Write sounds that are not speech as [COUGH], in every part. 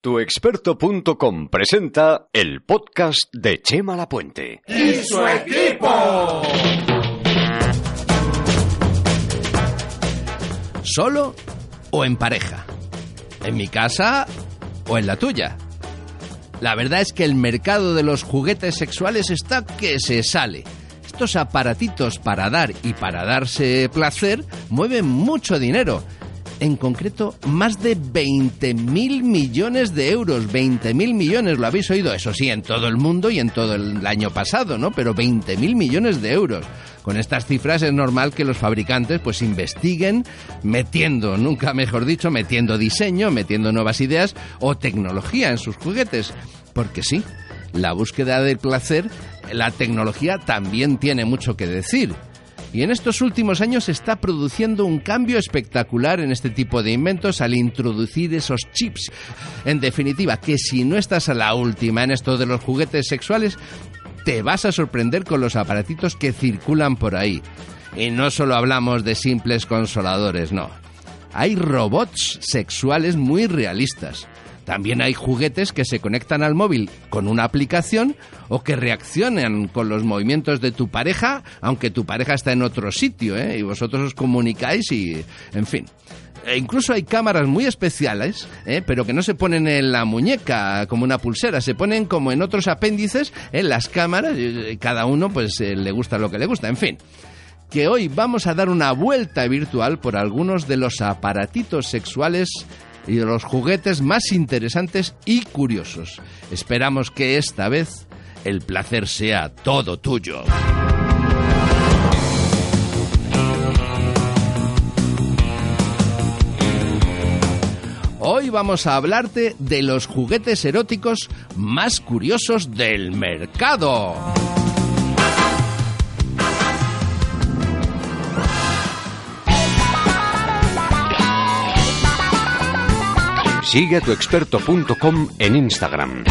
Tuexperto.com presenta el podcast de Chema Lapuente. ¡Y su equipo! ¿Solo o en pareja? ¿En mi casa o en la tuya? La verdad es que el mercado de los juguetes sexuales está que se sale. Estos aparatitos para dar y para darse placer mueven mucho dinero en concreto más de 20 mil millones de euros. 20 mil millones, lo habéis oído, eso sí, en todo el mundo y en todo el año pasado, ¿no? Pero 20 mil millones de euros. Con estas cifras es normal que los fabricantes pues investiguen metiendo, nunca mejor dicho, metiendo diseño, metiendo nuevas ideas o tecnología en sus juguetes. Porque sí, la búsqueda del placer, la tecnología también tiene mucho que decir. Y en estos últimos años se está produciendo un cambio espectacular en este tipo de inventos al introducir esos chips. En definitiva, que si no estás a la última en esto de los juguetes sexuales, te vas a sorprender con los aparatitos que circulan por ahí. Y no solo hablamos de simples consoladores, no. Hay robots sexuales muy realistas. También hay juguetes que se conectan al móvil con una aplicación o que reaccionan con los movimientos de tu pareja, aunque tu pareja está en otro sitio, ¿eh? y vosotros os comunicáis y, en fin. E incluso hay cámaras muy especiales, ¿eh? pero que no se ponen en la muñeca como una pulsera, se ponen como en otros apéndices en las cámaras, y cada uno pues eh, le gusta lo que le gusta, en fin que hoy vamos a dar una vuelta virtual por algunos de los aparatitos sexuales y de los juguetes más interesantes y curiosos. Esperamos que esta vez el placer sea todo tuyo. Hoy vamos a hablarte de los juguetes eróticos más curiosos del mercado. Sigue a tuexperto.com en Instagram.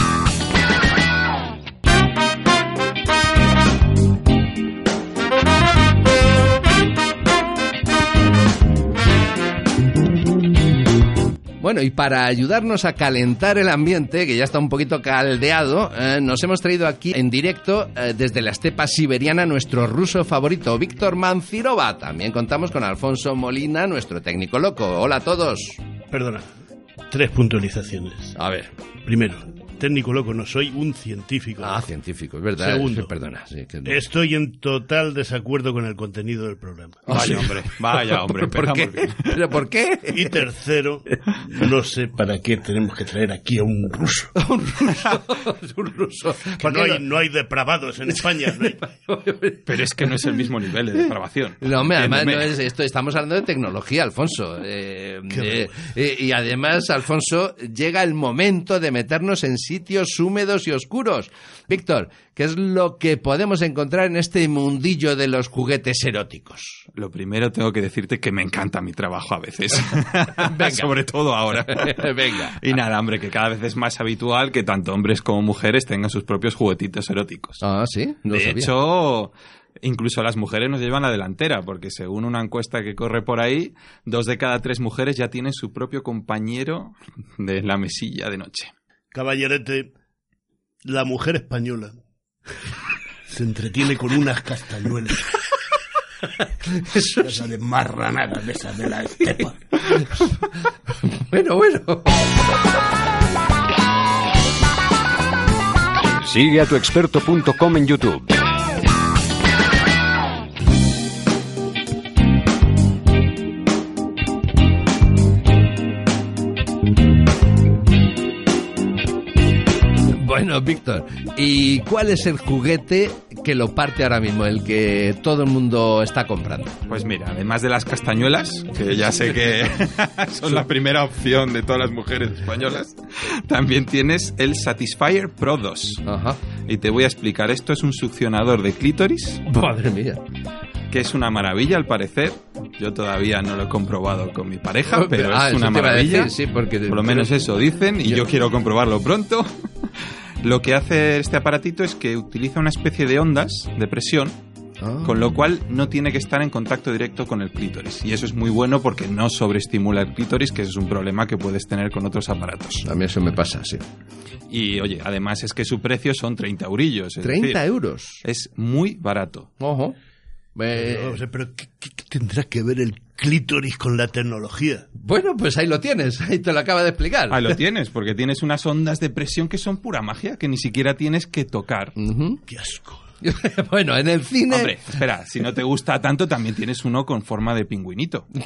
Bueno, y para ayudarnos a calentar el ambiente, que ya está un poquito caldeado, eh, nos hemos traído aquí en directo eh, desde la estepa siberiana nuestro ruso favorito, Víctor Mancirova. También contamos con Alfonso Molina, nuestro técnico loco. Hola a todos. Perdona, tres puntualizaciones. A ver. Primero, técnico loco, no soy un científico. Ah, científico, es verdad. Segundo, Sí, [LAUGHS] perdona. sí, que no. Estoy en total desacuerdo con el contenido del programa. Vaya, hombre, vaya, [LAUGHS] hombre, ¿Por qué? ¿Pero por qué? Y tercero, no sé para qué tenemos que traer aquí a un ruso. [LAUGHS] un ruso. Que ¿Por no, hay, no hay depravados en España. no hay- Pero es que no es el mismo nivel de depravación. No, hombre, además no es esto, estamos hablando de tecnología, Alfonso. Eh, eh, eh, y además, Alfonso, llega el momento de meternos en sitios húmedos y oscuros. Víctor, ¿qué es lo que podemos encontrar en este mundillo de los juguetes eróticos? Lo primero tengo que decirte que me encanta mi trabajo a veces. [LAUGHS] [LAUGHS] Sobre todo ahora. [LAUGHS] Venga. Y nada, hombre, que cada vez es más habitual que tanto hombres como mujeres tengan sus propios juguetitos eróticos. Ah, sí, no de sabía. hecho, incluso las mujeres nos llevan la delantera, porque según una encuesta que corre por ahí, dos de cada tres mujeres ya tienen su propio compañero de la mesilla de noche. Caballerete, la mujer española se entretiene con unas castañuelas. [LAUGHS] Esas de marranadas de esas de la [LAUGHS] estepa. Bueno, bueno. Sigue a tuexperto.com en YouTube. Bueno, Víctor, ¿y cuál es el juguete que lo parte ahora mismo, el que todo el mundo está comprando? Pues mira, además de las castañuelas, que ya sé que [LAUGHS] son la primera opción de todas las mujeres españolas, también tienes el Satisfyer Pro 2. Ajá. Y te voy a explicar, esto es un succionador de clítoris Madre mía. que es una maravilla al parecer. Yo todavía no lo he comprobado con mi pareja, pero Ah, es una maravilla. decir, sí, porque Por lo menos eso dicen y Yo- yo quiero comprobarlo pronto. Lo que hace este aparatito es que utiliza una especie de ondas de presión, Ah. con lo cual no tiene que estar en contacto directo con el clítoris. Y eso es muy bueno porque no sobreestimula el clítoris, que ese es un problema que puedes tener con otros aparatos. A mí eso me pasa, sí. Y oye, además es que su precio son 30 eurillos. es 30 decir, euros. Es muy barato. Ojo. Sé, pero ¿qué, qué- qué tendrá que ver el clítoris con la tecnología? bueno, pues ahí lo tienes, [LAUGHS] ahí te lo acaba de explicar. Ahí lo tienes, porque tienes unas ondas de presión que son pura magia, que ni siquiera tienes que tocar. ¡Qué asco! [LAUGHS] bueno, en el cine... Hombre, espera, si no te gusta tanto, también tienes uno con forma de pingüinito. [LAUGHS]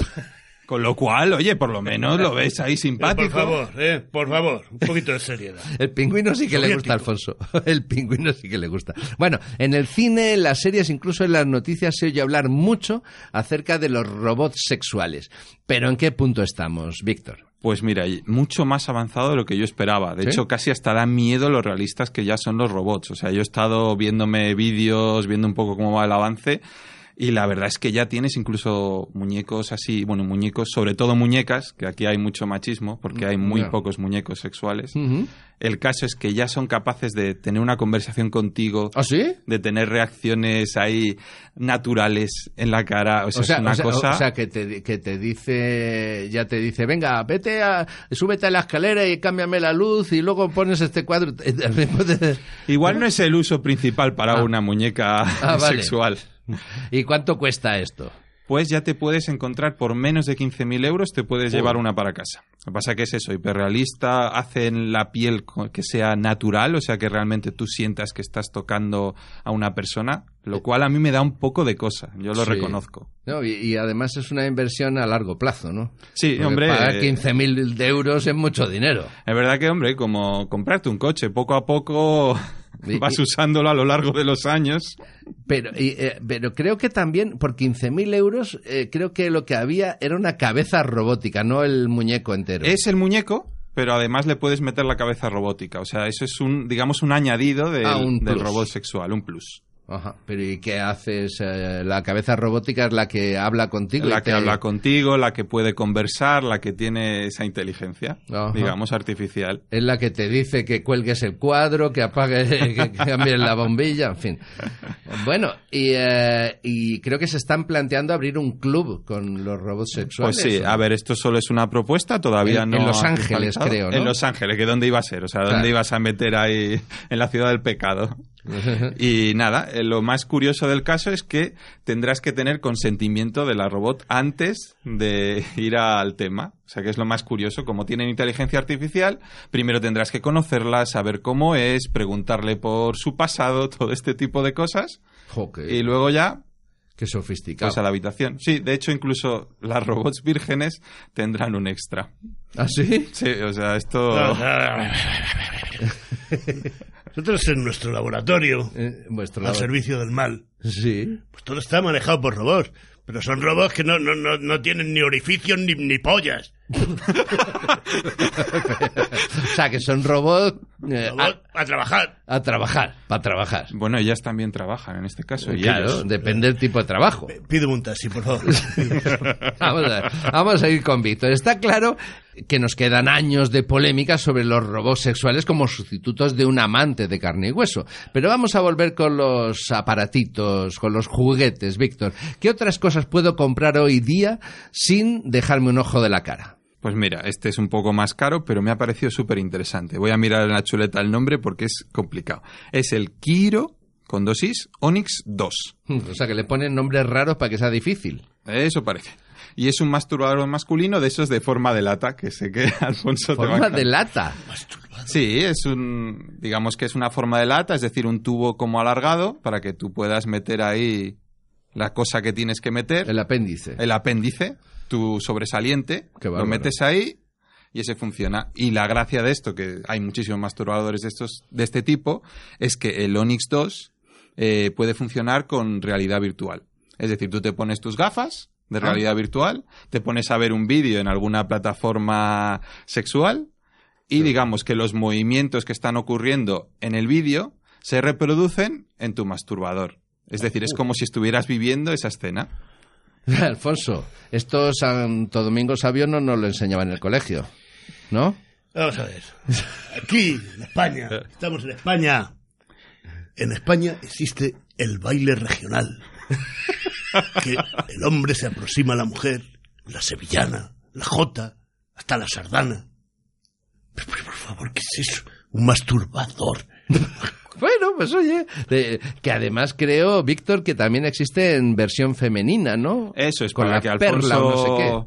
Con lo cual, oye, por lo menos lo ves ahí Pero simpático. por favor, eh, por favor, un poquito de seriedad. [LAUGHS] El pingüino sí que le gusta, Alfonso. [LAUGHS] El pingüino sí que le gusta. Bueno, en el cine, en las series, incluso en las noticias se oye hablar mucho acerca de los robots sexuales. Pero ¿en qué punto estamos, Víctor? Pues mira, y mucho más avanzado de lo que yo esperaba. De ¿Sí? hecho, casi hasta da miedo lo realistas que ya son los robots. O sea, yo he estado viéndome vídeos, viendo un poco cómo va el avance. Y la verdad es que ya tienes incluso muñecos así, bueno, muñecos, sobre todo muñecas, que aquí hay mucho machismo, porque hay muy pocos muñecos sexuales. El caso es que ya son capaces de tener una conversación contigo, ¿Ah, sí? de tener reacciones ahí naturales en la cara. O sea, O sea, es una o sea- cosa. o sea, que, te, que te dice, ya te dice, venga, vete a, súbete a la escalera y cámbiame la luz y luego pones este cuadro. [LAUGHS] Igual no es el uso principal para Ah. una muñeca Ah, vale. sexual. ¿Y cuánto cuesta esto? Pues ya te puedes encontrar por menos de 15.000 euros, te puedes llevar una para casa. Lo que pasa que es eso, hiperrealista, hacen la piel que sea natural, o sea que realmente tú sientas que estás tocando a una persona, lo cual a mí me da un poco de cosa, yo lo Sí. reconozco. No, y, y además es una inversión a largo plazo, ¿no? Sí, Porque hombre. Pagar eh, 15.000 de euros es mucho dinero. Es verdad que, hombre, como comprarte un coche, poco a poco vas usándolo a lo largo de los años. Pero, y, eh, pero creo que también, por 15.000 euros, eh, creo que lo que había era una cabeza robótica, no el muñeco entero. Es el muñeco, pero además le puedes meter la cabeza robótica. O sea, eso es un, digamos, un añadido del, Ah, un del robot sexual, un plus. Ajá. Pero ¿y qué haces? Eh, la cabeza robótica es la que habla contigo. La que te- habla contigo, la que puede conversar, la que tiene esa inteligencia, Ajá. digamos, artificial. Es la que te dice que cuelgues el cuadro, que apagues, [LAUGHS] que cambies la bombilla, en fin. Bueno, y, eh, y creo que se están planteando abrir un club con los robots sexuales. Pues sí, ¿o? a ver, esto solo es una propuesta, todavía En- no. en Los Ángeles, creo, ¿no? En Los Ángeles, que dónde iba a ser, o sea, dónde Claro. ibas a meter ahí en la ciudad del pecado. Y nada, eh, lo más curioso del caso es que tendrás que tener consentimiento de la robot antes de [LAUGHS] ir al tema. O sea, que es lo más curioso. Como tienen inteligencia artificial, primero tendrás que conocerla, saber cómo es, preguntarle por su pasado, [LAUGHS] todo este tipo de cosas. Y luego ya, qué sofisticado. pues a la habitación. Sí, de hecho, incluso las robots vírgenes tendrán un extra. ¿Ah, sí? Sí, o sea, esto... [LAUGHS] Nosotros en nuestro laboratorio, Eh, vuestro al servicio del mal, Sí. pues todo está manejado por robots. Pero son robots que no, no, no, no tienen ni orificios ni, ni pollas. [LAUGHS] O sea, que son robots eh, Robots a trabajar. a, trabajar, para trabajar. Bueno, ellas también trabajan en este caso. y Claro, ellos. depende del tipo de trabajo. Pídeme un taxi, por favor. [LAUGHS] Vamos a, vamos a ir con Víctor. Está claro que nos quedan años de polémica sobre los robots sexuales como sustitutos de un amante de carne y hueso. Pero vamos a volver con los aparatitos, con los juguetes, Víctor. ¿Qué otras cosas puedo comprar hoy día sin dejarme un ojo de la cara? Pues mira, este es un poco más caro, pero me ha parecido súper interesante. Voy a mirar en la chuleta el nombre porque es complicado. Es el Kiro, con dosis, Onyx 2. [LAUGHS] O sea, que le ponen nombres raros para que sea difícil. Eso parece. Y es un masturbador masculino de esos de forma de lata, que sé que [LAUGHS] Alfonso te va a Forma de lata. Sí, es un, digamos que es una forma de lata, es decir, un tubo como alargado para que tú puedas meter ahí la cosa que tienes que meter, El apéndice. el apéndice, tu sobresaliente, Qué lo metes ahí y ese funciona. Y la gracia de esto, que hay muchísimos masturbadores de estos, de este tipo, es que el Onyx 2 eh, puede funcionar con realidad virtual. Es decir, tú te pones tus gafas de realidad virtual, te pones a ver un vídeo en alguna plataforma sexual y digamos que los movimientos que están ocurriendo en el vídeo se reproducen en tu masturbador. Es decir, es como si estuvieras viviendo esa escena. [LAUGHS] Alfonso, esto Santo Domingo Sabio no nos lo enseñaba en el colegio, ¿no? Vamos a ver. Aquí, en España, estamos en España. En España existe el baile regional. [LAUGHS] Que el hombre se aproxima a la mujer, la sevillana, la jota, hasta la sardana. Pero, pero, por favor, ¿qué es eso? Un masturbador. Bueno, pues oye, de- que además creo, Víctor, que también existe en versión femenina, ¿no? Eso es Con para la que Alfonso, perla o no sé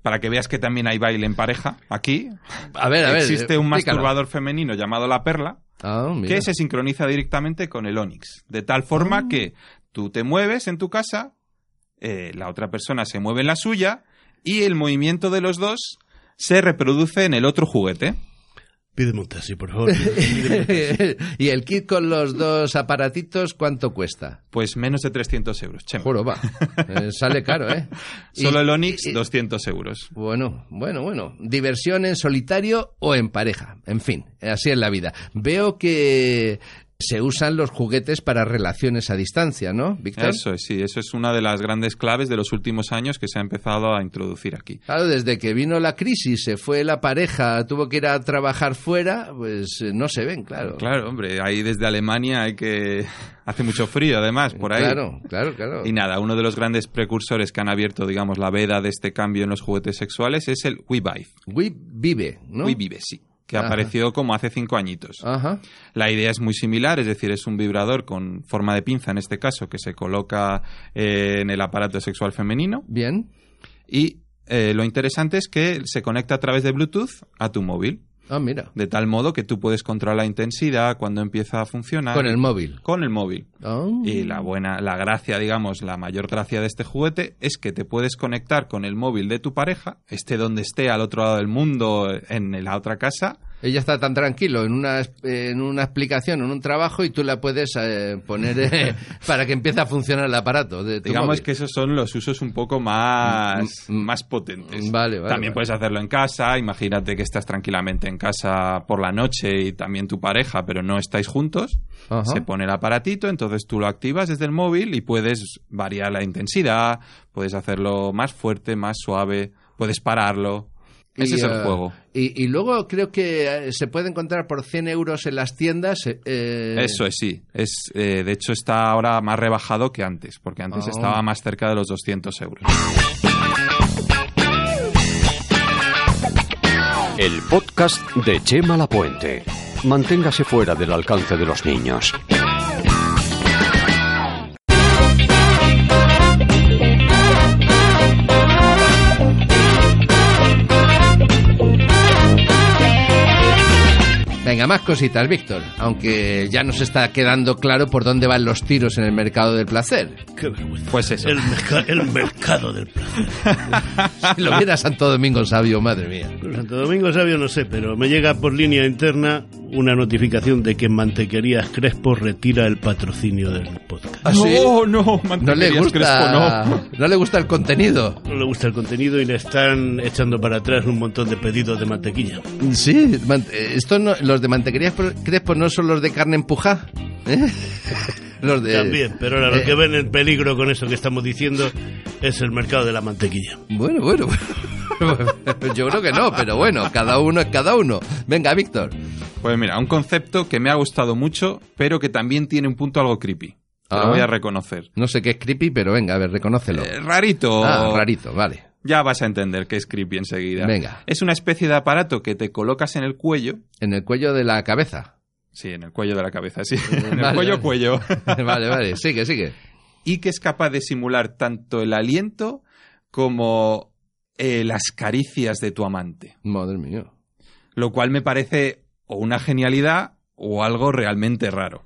para que veas que también hay baile en pareja aquí. A ver, a ver. existe un explícalo. masturbador femenino llamado la perla Ah, que se sincroniza directamente con el Onix, de tal Ah. forma que tú te mueves en tu casa, eh, la otra persona se mueve en la suya y el movimiento de los dos se reproduce en el otro juguete. Pídeme un taxi, por favor. pídeme un taxi. [LAUGHS] y el kit con los dos aparatitos, ¿cuánto cuesta? Pues menos de 300 euros. Chema. Juro, va. [LAUGHS] Eh, sale caro, ¿eh? [LAUGHS] Solo Y- el Onix, y- 200 euros. Bueno, bueno, bueno. Diversión en solitario o en pareja. En fin, así es la vida. Veo que se usan los juguetes para relaciones a distancia, ¿no, Víctor? Eso es, sí, eso es una de las grandes claves de los últimos años que se ha empezado a introducir aquí. Claro, desde que vino la crisis, se fue la pareja, tuvo que ir a trabajar fuera, pues eh, no se ven, claro. Claro, hombre, ahí desde Alemania hay que... [LAUGHS] Hace mucho frío, además, por ahí. Claro, claro, claro. Y nada, uno de los grandes precursores que han abierto, digamos, la veda de este cambio en los juguetes sexuales es el WeVive. We Vive, ¿no? WeVive, sí, que Ajá. apareció como hace cinco añitos. Ajá. La idea es muy similar, es decir, es un vibrador con forma de pinza, en este caso, que se coloca eh, en el aparato sexual femenino. Bien. Y eh, lo interesante es que se conecta a través de Bluetooth a tu móvil. Ah, mira. De tal modo que tú puedes controlar la intensidad cuando empieza a funcionar. Con el móvil. Con el móvil. Ah. Y la buena, la gracia, digamos, la mayor gracia de este juguete es que te puedes conectar con el móvil de tu pareja, esté donde esté, al otro lado del mundo, en la otra casa. Ella está tan tranquilo en una, en una explicación, en un trabajo, y tú la puedes eh, poner eh, [LAUGHS] para que empiece a funcionar el aparato. De Digamos móvil. que esos son los usos un poco más, Mm, mm, más potentes. vale, vale, También vale. puedes hacerlo en casa. Imagínate que estás tranquilamente en casa por la noche y también tu pareja, pero no estáis juntos. Ajá. Se pone el aparatito, entonces tú lo activas desde el móvil y puedes variar la intensidad, puedes hacerlo más fuerte, más suave, puedes pararlo. Ese Y, es el eh, juego. Y, y luego creo que eh, se puede encontrar por 100 euros en las tiendas. eh, Eso es, sí. Es, eh, de hecho, está ahora más rebajado que antes, porque antes Ah. estaba más cerca de los 200 euros. El podcast de Chema Lapuente. Manténgase fuera del alcance de los niños. Venga, más cositas, Víctor. Aunque ya nos está quedando claro por dónde van los tiros en el mercado del placer. Qué vergüenza. Pues eso. El, merca- el mercado del placer. Si [LAUGHS] lo viera Santo Domingo Sabio, madre mía. Santo Domingo Sabio no sé, pero me llega por línea interna una notificación de que Mantequerías Crespo retira el patrocinio del podcast. ¿Ah, sí? No, no, No le mantequerías gusta, Crespo, no. no le gusta el contenido. No le gusta el contenido y le están echando para atrás un montón de pedidos de mantequilla. Sí, eh, esto no- los de mantequerías Crespo no son los de carne empujada. ¿eh? Los de, También, pero ahora lo eh, que ven en peligro con eso que estamos diciendo es el mercado de la mantequilla. Bueno, [LAUGHS] bueno. Yo creo que no, pero bueno, cada uno es cada uno. Venga, Víctor. Pues mira, un concepto que me ha gustado mucho, pero que también tiene un punto algo creepy. Ah. lo voy a reconocer. No sé qué es creepy, pero venga, a ver, reconócelo. Eh, rarito. Ah, rarito, vale. Ya vas a entender que es creepy enseguida. Venga. Es una especie de aparato que te colocas en el cuello. En el cuello de la cabeza. Sí, en el cuello de la cabeza, sí. en el [LAUGHS] Vale, cuello, vale. cuello. [LAUGHS] vale, vale, sigue, sigue. y que es capaz de simular tanto el aliento como eh, las caricias de tu amante. Madre mía. Lo cual me parece o una genialidad o algo realmente raro.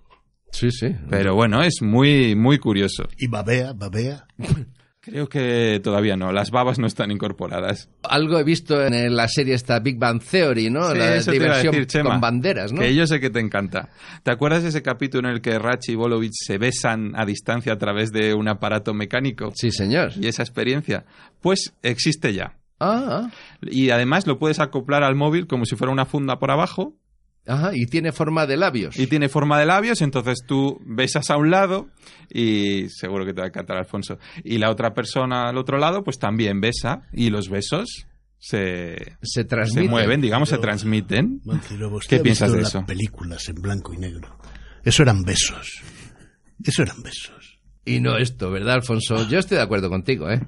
Sí, sí. Pero bueno, es muy, muy curioso. Y babea, babea. [LAUGHS] Creo que todavía no, las babas no están incorporadas. Algo he visto en la serie esta Big Bang Theory, ¿no? Sí, la eso te iba a diversión decir, Chema, con banderas, ¿no? Que yo sé que te encanta. ¿Te acuerdas de ese capítulo en el que Rachi y Bolovich se besan a distancia a través de un aparato mecánico? Sí, señor. Y esa experiencia. Pues existe ya. Ah, Y además lo puedes acoplar al móvil como si fuera una funda por abajo ajá, y tiene forma de labios. y tiene forma de labios, entonces tú besas a un lado y seguro que te va a encantar Alfonso. Y la otra persona al otro lado pues también besa y los besos se, se se mueven, digamos, se transmiten. ¿Qué piensas de las eso? películas en blanco y negro. Eso eran besos. Eso eran besos. Y no esto, ¿verdad, Alfonso? Yo estoy de acuerdo contigo, ¿eh?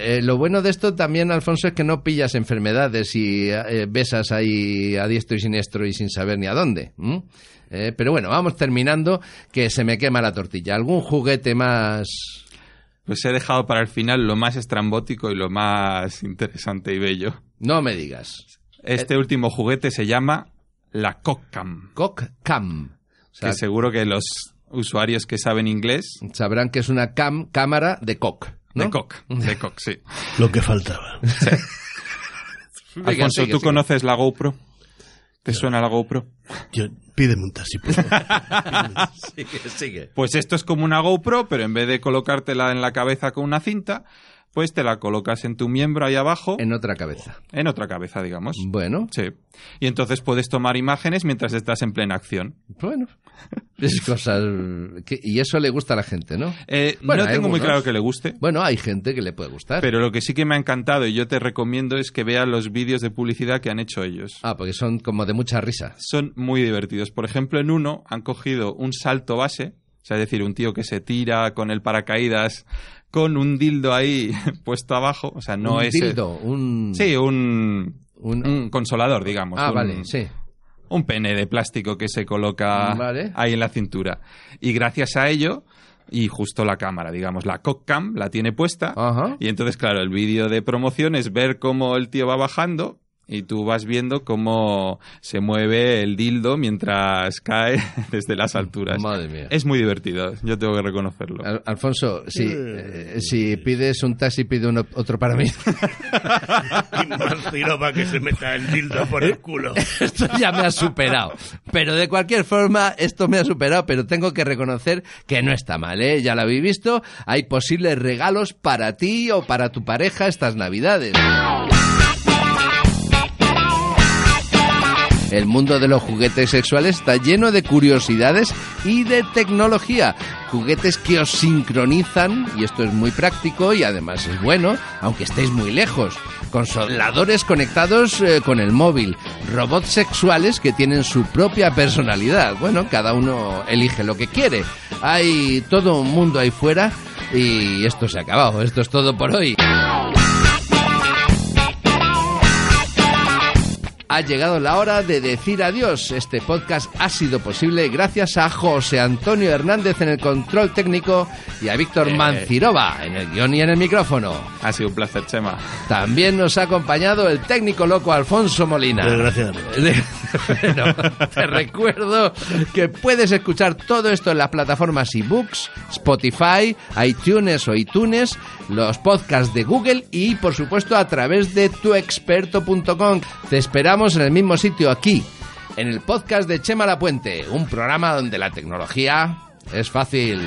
Eh, lo bueno de esto también, Alfonso, es que no pillas enfermedades y eh, besas ahí a diestro y siniestro y sin saber ni a dónde. Eh, pero bueno, vamos terminando, que se me quema la tortilla. ¿Algún juguete más...? Pues he dejado para el final lo más estrambótico y lo más interesante y bello. No me digas. Este último juguete se llama la Cockcam, Cock Cam. O sea, que seguro que los usuarios que saben inglés sabrán que es una cam, cámara de. ¿no? de cock, de cock, sí. [LAUGHS] Lo que faltaba. [LAUGHS] Alfonso, sigue, ¿tú sigue. conoces la GoPro? ¿Te suena la GoPro? Yo, pídeme un taxi, por favor. [LAUGHS] Sigue, sigue. Pues esto es como una GoPro, pero en vez de colocártela en la cabeza con una cinta, pues te la colocas en tu miembro ahí abajo, en, En otra cabeza. otra cabeza, digamos. Bueno, Sí. Y entonces puedes tomar imágenes mientras estás en plena acción. bueno. [LAUGHS] Es cosas... que- y eso le gusta a la gente, ¿no? Eh, Bueno, no tengo muy algunos. claro que le guste, Bueno, hay gente que le puede gustar. pero lo que sí que me ha encantado y yo te recomiendo es que veas los vídeos de publicidad que han hecho ellos. Ah, porque son como de mucha risa. Son muy divertidos. Por ejemplo, en uno han cogido un salto base, o sea, es decir, un tío que se tira con el paracaídas con un dildo ahí [LAUGHS] puesto abajo, o sea, no un es... dildo, un... Sí, un, un- un consolador, digamos. Ah, un- vale, sí. Un pene de plástico que se coloca Vale. ahí en la cintura. Y gracias a ello, y justo la cámara, digamos, la cockcam la tiene puesta. Ajá. Y entonces, claro, el vídeo de promoción es ver cómo el tío va bajando y tú vas viendo cómo se mueve el dildo mientras cae [LAUGHS] desde las alturas. Madre mía. Es muy divertido, yo tengo que reconocerlo. Al- Alfonso, si, eh, si pides un taxi, pide uno, otro para mí. [LAUGHS] Y Manciroba que se meta el dildo por el culo. [LAUGHS] esto ya me ha superado. Pero de cualquier forma, esto me ha superado, pero tengo que reconocer que no está mal, ¿eh? Ya lo habéis visto, hay posibles regalos para ti o para tu pareja estas navidades. El mundo de los juguetes sexuales está lleno de curiosidades y de tecnología. Juguetes que os sincronizan, y esto es muy práctico y además es bueno, aunque estéis muy lejos. Consoladores conectados eh, con el móvil. Robots sexuales que tienen su propia personalidad. Bueno, cada uno elige lo que quiere. Hay todo un mundo ahí fuera y esto se ha acabado. Esto es todo por hoy. Ha llegado la hora de decir adiós. Este podcast ha sido posible gracias a José Antonio Hernández en el control técnico y a Víctor Eh. Mancirova en el guion y en el micrófono. Ha sido un placer, Chema. También nos ha acompañado el técnico loco Alfonso Molina. Desgraciadamente. [LAUGHS] Bueno, te recuerdo que puedes escuchar todo esto en las plataformas ebooks, Spotify, iTunes o iTunes, los podcasts de Google y por supuesto a través de tuexperto.com. Te esperamos en el mismo sitio aquí, en el podcast de Chema La Puente, un programa donde la tecnología es fácil.